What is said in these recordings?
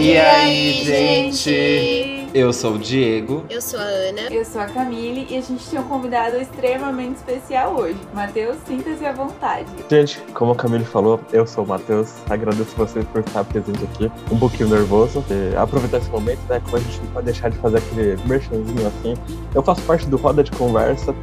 E aí, gente? Eu sou o Diego. Eu sou a Ana. Eu sou a Camille e a gente tem um convidado extremamente especial hoje. Matheus, sinta-se à vontade. Gente, como a Camille falou, eu sou o Matheus. Agradeço vocês por estar presente aqui. Um pouquinho nervoso. E aproveitar esse momento, né? Como a gente não pode deixar de fazer aquele merchanzinho assim. Eu faço parte do Roda de Conversa,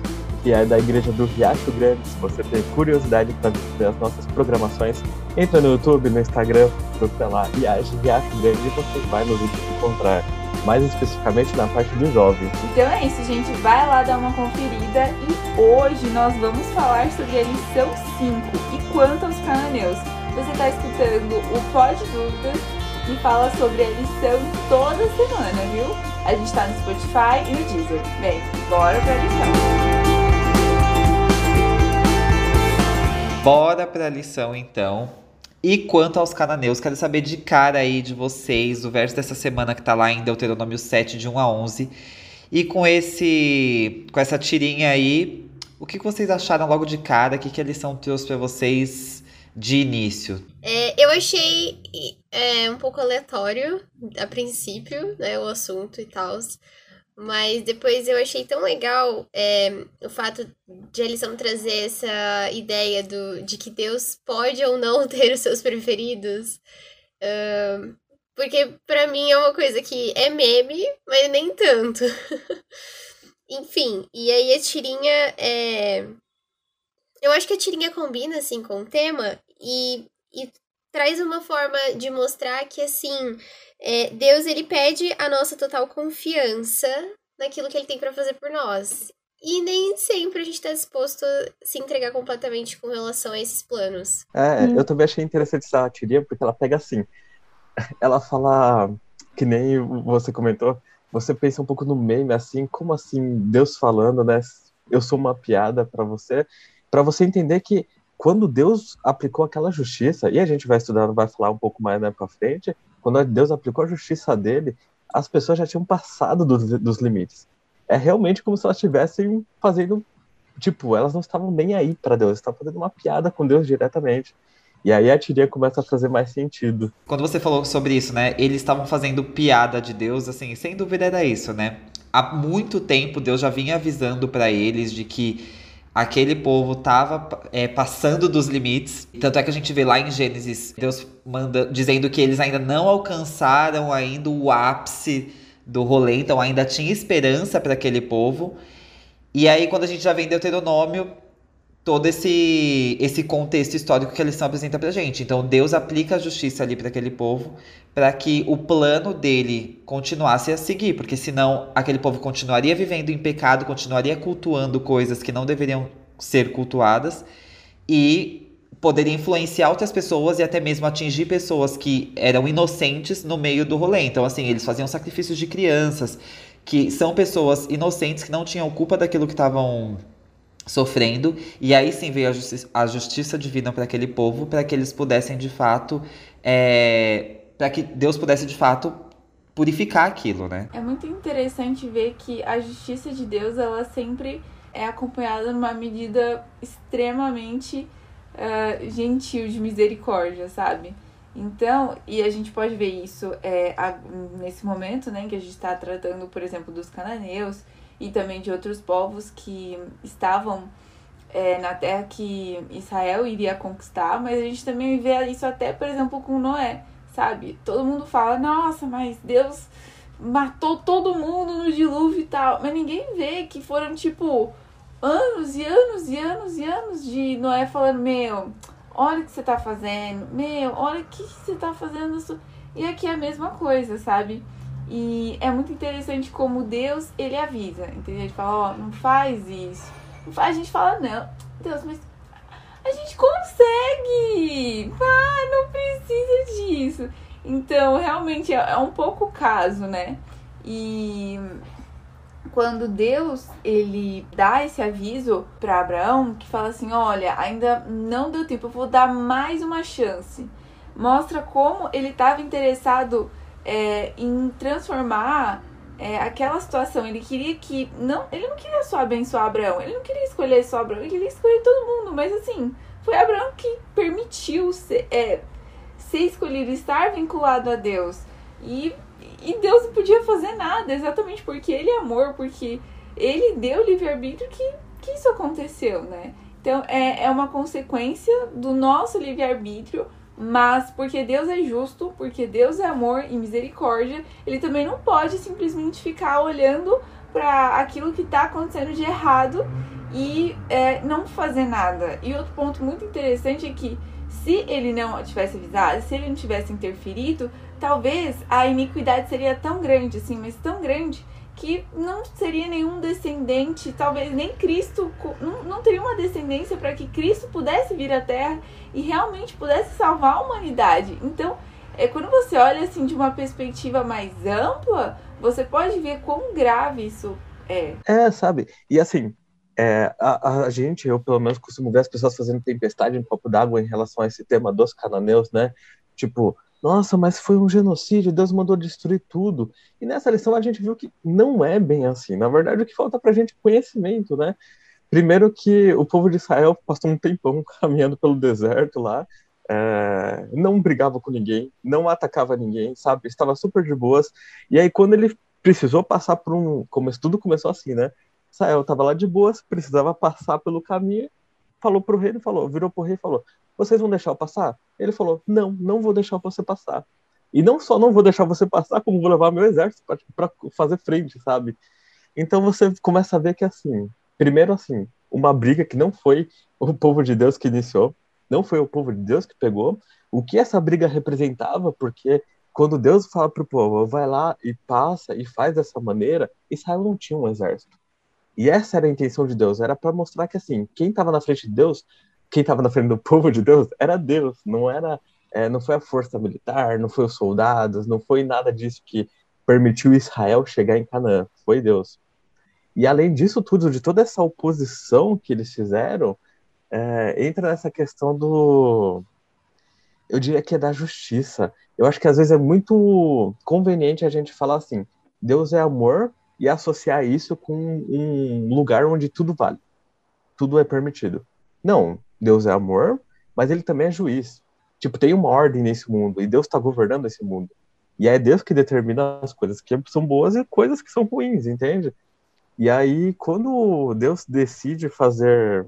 que é da igreja do Riacho Grande. Se você tem curiosidade para ver as nossas programações, entra no YouTube, no Instagram, procura lá Riacho, Riacho Grande e você vai no vídeo encontrar mais especificamente na parte do jovem. Então é isso, gente. Vai lá dar uma conferida e hoje nós vamos falar sobre a lição 5 e quanto aos cananeus. Você está escutando o Pod Dúvidas que fala sobre a lição toda semana, viu? A gente está no Spotify e no Deezer. Bem, bora pra lição. Bora pra lição então. E quanto aos cananeus, quero saber de cara aí de vocês, o verso dessa semana que tá lá em Deuteronômio 7, de 1 a 11. E com esse com essa tirinha aí, o que vocês acharam logo de cara? O que, que a lição trouxe para vocês de início? É, eu achei é, um pouco aleatório a princípio, né, o assunto e tal. Mas depois eu achei tão legal é, o fato de a lição trazer essa ideia do, de que Deus pode ou não ter os seus preferidos. Uh, porque para mim é uma coisa que é meme, mas nem tanto. Enfim, e aí a tirinha é. Eu acho que a tirinha combina assim com o tema e, e traz uma forma de mostrar que assim é, Deus ele pede a nossa total confiança naquilo que ele tem para fazer por nós. E nem sempre a gente está disposto a se entregar completamente com relação a esses planos. É, hum. eu também achei interessante essa teoria, porque ela pega assim. Ela fala, que nem você comentou, você pensa um pouco no meme, assim, como assim, Deus falando, né? Eu sou uma piada para você, para você entender que quando Deus aplicou aquela justiça, e a gente vai estudar, vai falar um pouco mais né, para frente, quando Deus aplicou a justiça dele, as pessoas já tinham passado dos, dos limites. É realmente como se elas estivessem fazendo. Tipo, elas não estavam nem aí para Deus, estavam fazendo uma piada com Deus diretamente. E aí a tirinha começa a fazer mais sentido. Quando você falou sobre isso, né? Eles estavam fazendo piada de Deus, assim, sem dúvida era isso, né? Há muito tempo Deus já vinha avisando para eles de que aquele povo estava é, passando dos limites. Tanto é que a gente vê lá em Gênesis, Deus manda dizendo que eles ainda não alcançaram ainda o ápice do rolê, então ainda tinha esperança para aquele povo. E aí, quando a gente já vem Deuteronômio, todo esse, esse contexto histórico que a lição apresenta pra gente. Então, Deus aplica a justiça ali para aquele povo, para que o plano dele continuasse a seguir, porque senão aquele povo continuaria vivendo em pecado, continuaria cultuando coisas que não deveriam ser cultuadas e poderia influenciar outras pessoas e até mesmo atingir pessoas que eram inocentes no meio do rolê. Então, assim, eles faziam sacrifícios de crianças, que são pessoas inocentes que não tinham culpa daquilo que estavam sofrendo, e aí sim veio a, justi a justiça divina para aquele povo, para que eles pudessem de fato, é, para que Deus pudesse de fato purificar aquilo, né? É muito interessante ver que a justiça de Deus, ela sempre é acompanhada numa medida extremamente uh, gentil de misericórdia, sabe? Então, e a gente pode ver isso é, nesse momento, né, que a gente está tratando, por exemplo, dos cananeus, e também de outros povos que estavam é, na terra que Israel iria conquistar, mas a gente também vê isso até, por exemplo, com Noé, sabe? Todo mundo fala, nossa, mas Deus matou todo mundo no dilúvio e tal, mas ninguém vê que foram tipo anos e anos e anos e anos de Noé falando: Meu, olha o que você tá fazendo, meu, olha o que você tá fazendo. E aqui é a mesma coisa, sabe? E é muito interessante como Deus, ele avisa, entendeu? Ele fala, ó, oh, não faz isso. A gente fala, não, Deus, mas a gente consegue! Vai, não precisa disso. Então, realmente, é, é um pouco o caso, né? E quando Deus ele dá esse aviso para Abraão que fala assim, olha, ainda não deu tempo, eu vou dar mais uma chance. Mostra como ele estava interessado é, em transformar é, aquela situação. Ele queria que. não Ele não queria só abençoar Abraão, ele não queria escolher só Abraão, ele queria escolher todo mundo. Mas assim, foi Abraão que permitiu ser, é, ser escolhido, estar vinculado a Deus. E, e Deus não podia fazer nada, exatamente porque Ele é amor, porque Ele deu livre-arbítrio que, que isso aconteceu, né? Então é, é uma consequência do nosso livre-arbítrio, mas porque Deus é justo, porque Deus é amor e misericórdia, Ele também não pode simplesmente ficar olhando para aquilo que está acontecendo de errado e é, não fazer nada. E outro ponto muito interessante é que se ele não tivesse avisado, se ele não tivesse interferido, talvez a iniquidade seria tão grande, assim, mas tão grande, que não seria nenhum descendente, talvez nem Cristo, não, não teria uma descendência para que Cristo pudesse vir à Terra e realmente pudesse salvar a humanidade. Então, é, quando você olha assim de uma perspectiva mais ampla, você pode ver quão grave isso é. É, sabe? E assim, é, a, a, gente, eu pelo menos costumo ver as pessoas fazendo tempestade em copo d'água em relação a esse tema dos cananeus, né? Tipo, nossa, mas foi um genocídio, Deus mandou destruir tudo. E nessa lição a gente viu que não é bem assim. Na verdade, o que falta pra gente é conhecimento, né? Primeiro que o povo de Israel passou um tempão caminhando pelo deserto lá, é, não brigava com ninguém, não atacava ninguém, sabe? Estava super de boas. E aí, quando ele precisou passar por um. Como tudo começou assim, né? Israel estava lá de boas, precisava passar pelo caminho, falou pro rei, falou, virou pro rei e falou: vocês vão deixar eu passar? Ele falou: Não, não vou deixar você passar. E não só não vou deixar você passar, como vou levar meu exército para fazer frente, sabe? Então você começa a ver que, assim, primeiro, assim, uma briga que não foi o povo de Deus que iniciou, não foi o povo de Deus que pegou, o que essa briga representava, porque quando Deus fala para o povo, vai lá e passa e faz dessa maneira, Israel não tinha um exército. E essa era a intenção de Deus, era para mostrar que assim, quem estava na frente de Deus quem estava na frente do povo de Deus era Deus, não era, é, não foi a força militar, não foi os soldados, não foi nada disso que permitiu Israel chegar em Canaã, foi Deus. E além disso tudo, de toda essa oposição que eles fizeram, é, entra nessa questão do, eu diria que é da justiça. Eu acho que às vezes é muito conveniente a gente falar assim, Deus é amor e associar isso com um lugar onde tudo vale, tudo é permitido. Não, Deus é amor, mas ele também é juiz. Tipo, tem uma ordem nesse mundo e Deus está governando esse mundo. E é Deus que determina as coisas que são boas e coisas que são ruins, entende? E aí, quando Deus decide fazer,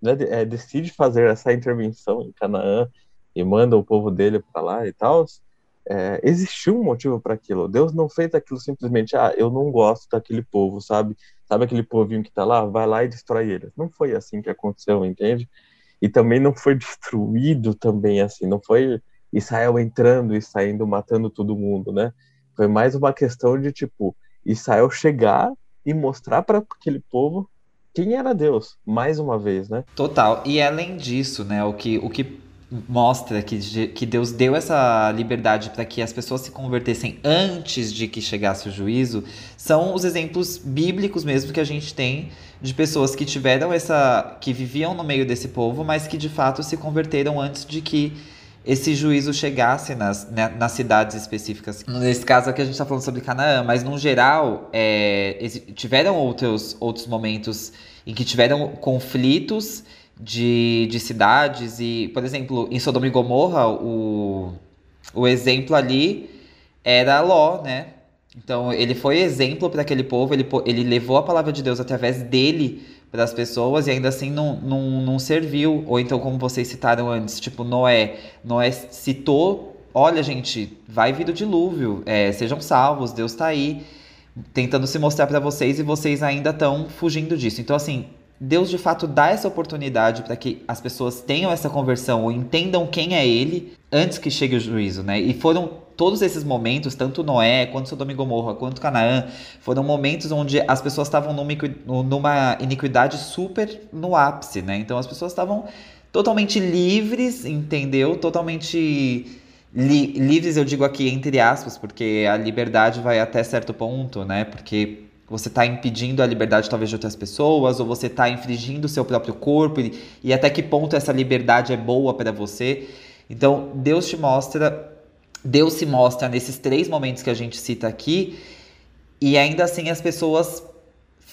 né, é, decide fazer essa intervenção em Canaã e manda o povo dele para lá e tal, é, existiu um motivo para aquilo. Deus não fez aquilo simplesmente, ah, eu não gosto daquele povo, sabe? Sabe aquele povinho que tá lá? Vai lá e destrói eles. Não foi assim que aconteceu, entende? E também não foi destruído também assim, não foi Israel entrando e saindo matando todo mundo, né? Foi mais uma questão de tipo Israel chegar e mostrar para aquele povo quem era Deus, mais uma vez, né? Total. E além disso, né, o que o que mostra que, que Deus deu essa liberdade para que as pessoas se convertessem antes de que chegasse o juízo, são os exemplos bíblicos mesmo que a gente tem de pessoas que tiveram essa. que viviam no meio desse povo, mas que de fato se converteram antes de que esse juízo chegasse nas, né, nas cidades específicas. Nesse caso aqui a gente está falando sobre Canaã, mas no geral é, tiveram outros, outros momentos em que tiveram conflitos de, de cidades e, por exemplo, em Sodoma e Gomorra, o, o exemplo ali era Ló, né? Então ele foi exemplo para aquele povo, ele, ele levou a palavra de Deus através dele para as pessoas e ainda assim não, não, não serviu. Ou então, como vocês citaram antes, tipo Noé. Noé citou: olha, gente, vai vir o dilúvio, é, sejam salvos, Deus está aí tentando se mostrar para vocês e vocês ainda estão fugindo disso. Então, assim, Deus de fato dá essa oportunidade para que as pessoas tenham essa conversão ou entendam quem é Ele antes que chegue o juízo, né? E foram todos esses momentos, tanto Noé, quanto Sodoma e Gomorra, quanto Canaã, foram momentos onde as pessoas estavam numa iniquidade super no ápice, né? Então as pessoas estavam totalmente livres, entendeu? Totalmente li livres, eu digo aqui entre aspas, porque a liberdade vai até certo ponto, né? Porque você está impedindo a liberdade talvez de outras pessoas, ou você está infringindo o seu próprio corpo, e, e até que ponto essa liberdade é boa para você. Então, Deus te mostra, Deus se mostra nesses três momentos que a gente cita aqui, e ainda assim as pessoas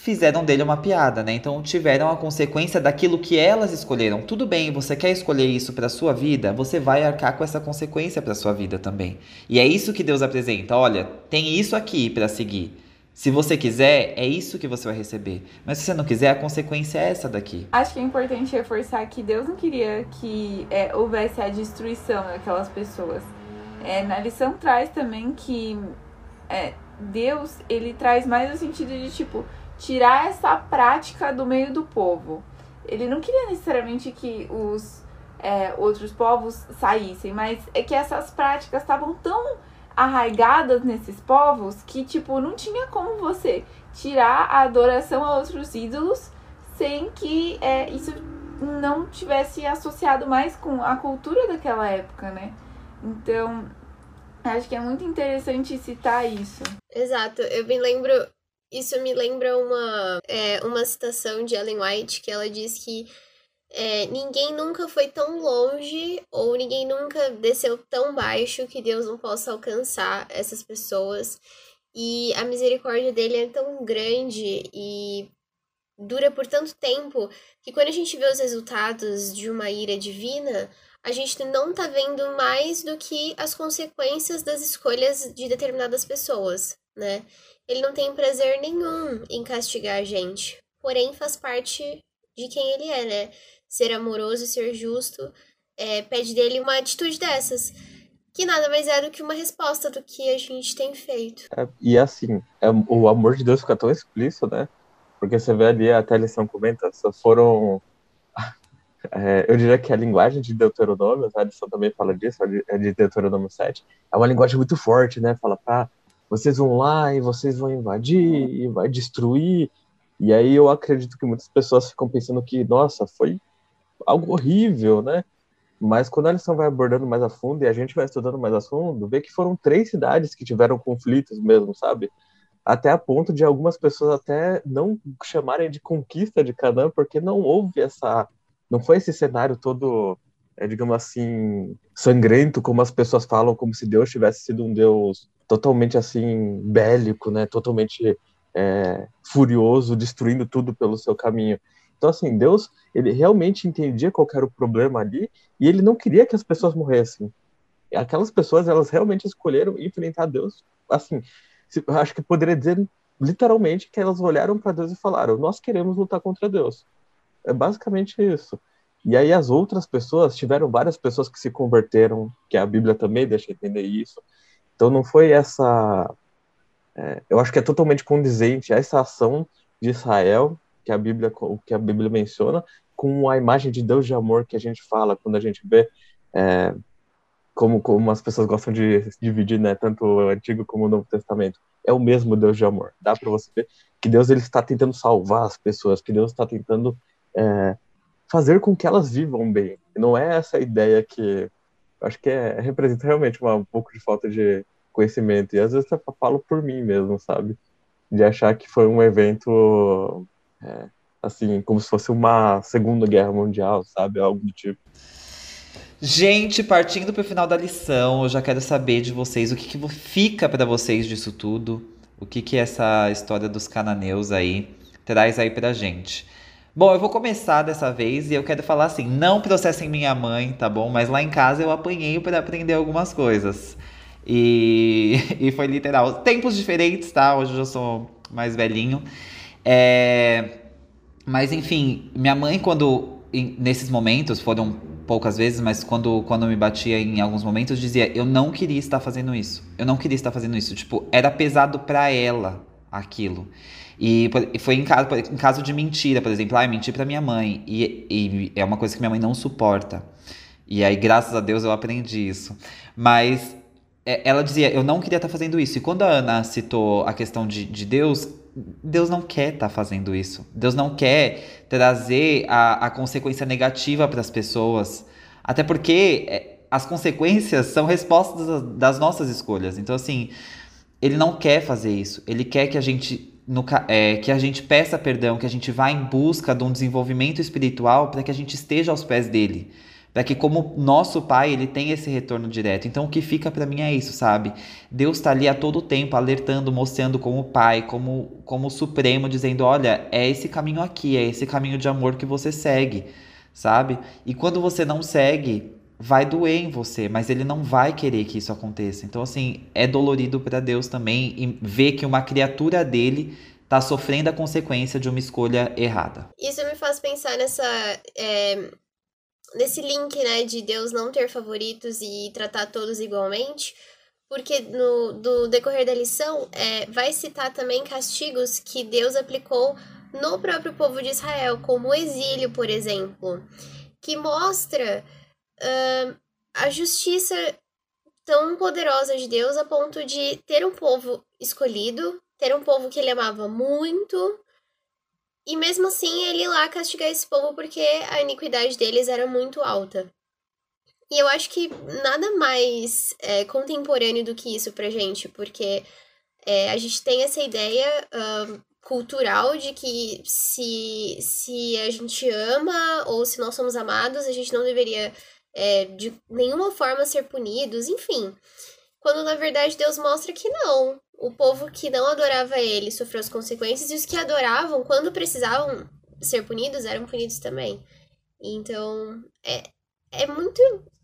fizeram dele uma piada, né? Então tiveram a consequência daquilo que elas escolheram. Tudo bem, você quer escolher isso para sua vida, você vai arcar com essa consequência para sua vida também. E é isso que Deus apresenta. Olha, tem isso aqui para seguir. Se você quiser, é isso que você vai receber. Mas se você não quiser, a consequência é essa daqui. Acho que é importante reforçar que Deus não queria que é, houvesse a destruição daquelas pessoas. É, na lição traz também que é, Deus ele traz mais no sentido de tipo tirar essa prática do meio do povo. Ele não queria necessariamente que os é, outros povos saíssem, mas é que essas práticas estavam tão arraigadas nesses povos que, tipo, não tinha como você tirar a adoração a outros ídolos sem que é, isso não tivesse associado mais com a cultura daquela época, né? Então, acho que é muito interessante citar isso. Exato, eu me lembro isso me lembra uma, é, uma citação de Ellen White que ela diz que é, ninguém nunca foi tão longe ou ninguém nunca desceu tão baixo que Deus não possa alcançar essas pessoas. E a misericórdia dele é tão grande e dura por tanto tempo que quando a gente vê os resultados de uma ira divina, a gente não tá vendo mais do que as consequências das escolhas de determinadas pessoas, né? Ele não tem prazer nenhum em castigar a gente, porém faz parte de quem ele é, né? Ser amoroso ser justo é, pede dele uma atitude dessas, que nada mais é do que uma resposta do que a gente tem feito. É, e assim, é, o amor de Deus fica tão explícito, né? Porque você vê ali, até a lição comenta, só foram. É, eu diria que a linguagem de Deuteronômio, a lição também fala disso, é de Deuteronômio 7, é uma linguagem muito forte, né? Fala pra vocês vão lá e vocês vão invadir e vai destruir. E aí eu acredito que muitas pessoas ficam pensando que, nossa, foi algo horrível, né? Mas quando a lição vai abordando mais a fundo e a gente vai estudando mais a fundo, vê que foram três cidades que tiveram conflitos mesmo, sabe? Até a ponto de algumas pessoas até não chamarem de conquista de Canaã, porque não houve essa. Não foi esse cenário todo, é, digamos assim, sangrento, como as pessoas falam, como se Deus tivesse sido um Deus totalmente assim bélico, né? Totalmente é, furioso, destruindo tudo pelo seu caminho. Então assim, Deus ele realmente entendia qual era o problema ali e ele não queria que as pessoas morressem. Aquelas pessoas elas realmente escolheram enfrentar Deus. Assim, acho que poderia dizer literalmente que elas olharam para Deus e falaram: nós queremos lutar contra Deus. É basicamente isso. E aí as outras pessoas tiveram várias pessoas que se converteram, que a Bíblia também deixa entender isso. Então não foi essa. É, eu acho que é totalmente condizente essa ação de Israel que a Bíblia que a Bíblia menciona com a imagem de Deus de amor que a gente fala quando a gente vê é, como como as pessoas gostam de dividir né tanto o Antigo como o Novo Testamento é o mesmo Deus de amor dá para você ver que Deus ele está tentando salvar as pessoas que Deus está tentando é, fazer com que elas vivam bem não é essa ideia que acho que é, representa realmente uma, um pouco de falta de conhecimento. E às vezes eu falo por mim mesmo, sabe? De achar que foi um evento, é, assim, como se fosse uma Segunda Guerra Mundial, sabe? Algo do tipo. Gente, partindo para o final da lição, eu já quero saber de vocês o que, que fica para vocês disso tudo. O que, que essa história dos cananeus aí traz aí pra gente. Bom, eu vou começar dessa vez e eu quero falar assim: não processem minha mãe, tá bom? Mas lá em casa eu apanhei para aprender algumas coisas. E, e foi literal. Tempos diferentes, tá? Hoje eu já sou mais velhinho. É, mas enfim, minha mãe, quando. Nesses momentos, foram poucas vezes, mas quando, quando me batia em alguns momentos, dizia: Eu não queria estar fazendo isso. Eu não queria estar fazendo isso. Tipo, era pesado para ela aquilo. E foi em caso, em caso de mentira, por exemplo, ah, mentir para minha mãe. E, e, é uma coisa que minha mãe não suporta. E aí, graças a Deus, eu aprendi isso. Mas é, ela dizia, eu não queria estar fazendo isso. E quando a Ana citou a questão de, de Deus, Deus não quer estar tá fazendo isso. Deus não quer trazer a, a consequência negativa para as pessoas. Até porque é, as consequências são respostas das nossas escolhas. Então, assim, ele não quer fazer isso. Ele quer que a gente no, é, que a gente peça perdão, que a gente vá em busca de um desenvolvimento espiritual para que a gente esteja aos pés dele. Para que como nosso pai, ele tem esse retorno direto. Então o que fica para mim é isso, sabe? Deus está ali a todo tempo alertando, mostrando como pai, como como supremo, dizendo, olha, é esse caminho aqui, é esse caminho de amor que você segue, sabe? E quando você não segue, vai doer em você, mas ele não vai querer que isso aconteça. Então assim, é dolorido para Deus também ver que uma criatura dele está sofrendo a consequência de uma escolha errada. Isso me faz pensar nessa é, nesse link, né, de Deus não ter favoritos e tratar todos igualmente, porque no do decorrer da lição é, vai citar também castigos que Deus aplicou no próprio povo de Israel, como o exílio, por exemplo, que mostra uh, a justiça tão poderosa de Deus a ponto de ter um povo escolhido, ter um povo que ele amava muito, e mesmo assim, ele lá castigar esse povo porque a iniquidade deles era muito alta. E eu acho que nada mais é, contemporâneo do que isso pra gente, porque é, a gente tem essa ideia uh, cultural de que se, se a gente ama ou se nós somos amados, a gente não deveria é, de nenhuma forma ser punidos, enfim. Quando na verdade Deus mostra que não o povo que não adorava ele sofreu as consequências e os que adoravam, quando precisavam ser punidos, eram punidos também. Então, é, é muito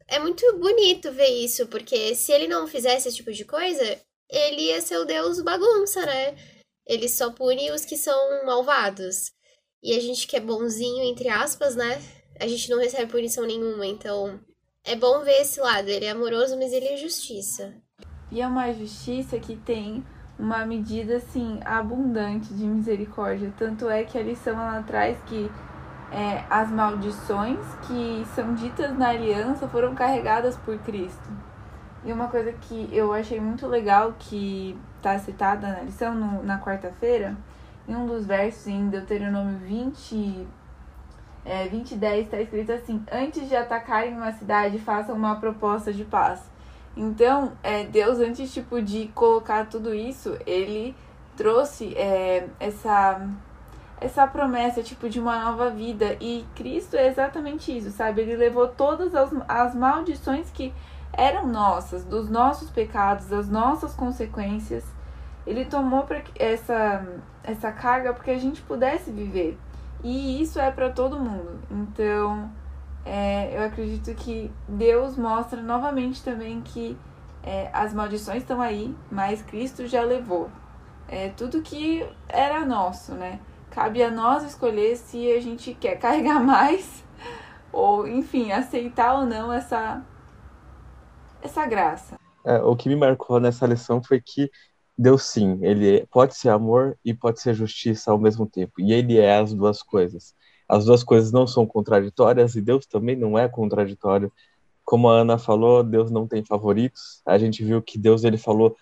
é muito bonito ver isso, porque se ele não fizesse esse tipo de coisa, ele ia ser o deus bagunça, né? Ele só pune os que são malvados. E a gente que é bonzinho, entre aspas, né? A gente não recebe punição nenhuma. Então, é bom ver esse lado. Ele é amoroso, mas ele é justiça. E é uma justiça que tem uma medida assim abundante de misericórdia. Tanto é que a lição ela traz que é, as maldições que são ditas na aliança foram carregadas por Cristo. E uma coisa que eu achei muito legal que está citada na lição no, na quarta-feira, em um dos versos em Deuteronômio 20, é, 20 10 está escrito assim: Antes de atacarem uma cidade, façam uma proposta de paz então, é, Deus, antes tipo, de colocar tudo isso, ele trouxe é, essa, essa promessa tipo, de uma nova vida. E Cristo é exatamente isso, sabe? Ele levou todas as, as maldições que eram nossas, dos nossos pecados, das nossas consequências. Ele tomou pra essa, essa carga para que a gente pudesse viver. E isso é para todo mundo. Então é, eu acredito que Deus mostra novamente também que é, as maldições estão aí, mas Cristo já levou. É tudo que era nosso, né? Cabe a nós escolher se a gente quer carregar mais ou, enfim, aceitar ou não essa essa graça. É, o que me marcou nessa lição foi que Deus sim, ele pode ser amor e pode ser justiça ao mesmo tempo. E ele é as duas coisas as duas coisas não são contraditórias e Deus também não é contraditório. Como a Ana falou, Deus não tem favoritos. A gente viu que Deus ele falou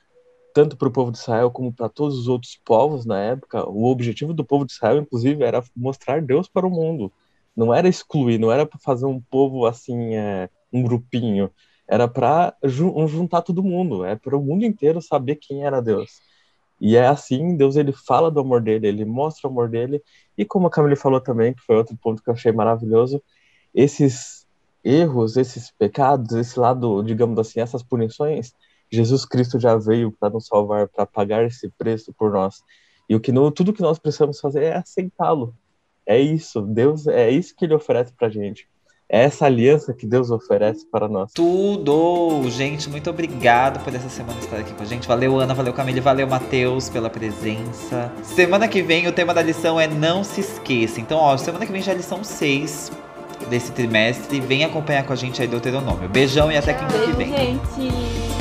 tanto para o povo de Israel como para todos os outros povos na época. O objetivo do povo de Israel, inclusive, era mostrar Deus para o mundo. Não era excluir, não era para fazer um povo assim, é, um grupinho. Era para juntar todo mundo, é para o mundo inteiro saber quem era Deus. E é assim, Deus ele fala do amor dele, ele mostra o amor dele, e como a Camille falou também, que foi outro ponto que eu achei maravilhoso, esses erros, esses pecados, esse lado, digamos assim, essas punições, Jesus Cristo já veio para nos salvar, para pagar esse preço por nós. E o que tudo que nós precisamos fazer é aceitá-lo. É isso, Deus, é isso que ele oferece pra gente. É essa aliança que Deus oferece para nós. Tudo! Gente, muito obrigado por essa semana estar aqui com a gente. Valeu, Ana, valeu, Camille, valeu, Matheus, pela presença. Semana que vem o tema da lição é Não Se Esqueça. Então, ó, semana que vem já é lição 6 desse trimestre. Vem acompanhar com a gente aí do Deuteronômio. Beijão e até quinta que vem. gente!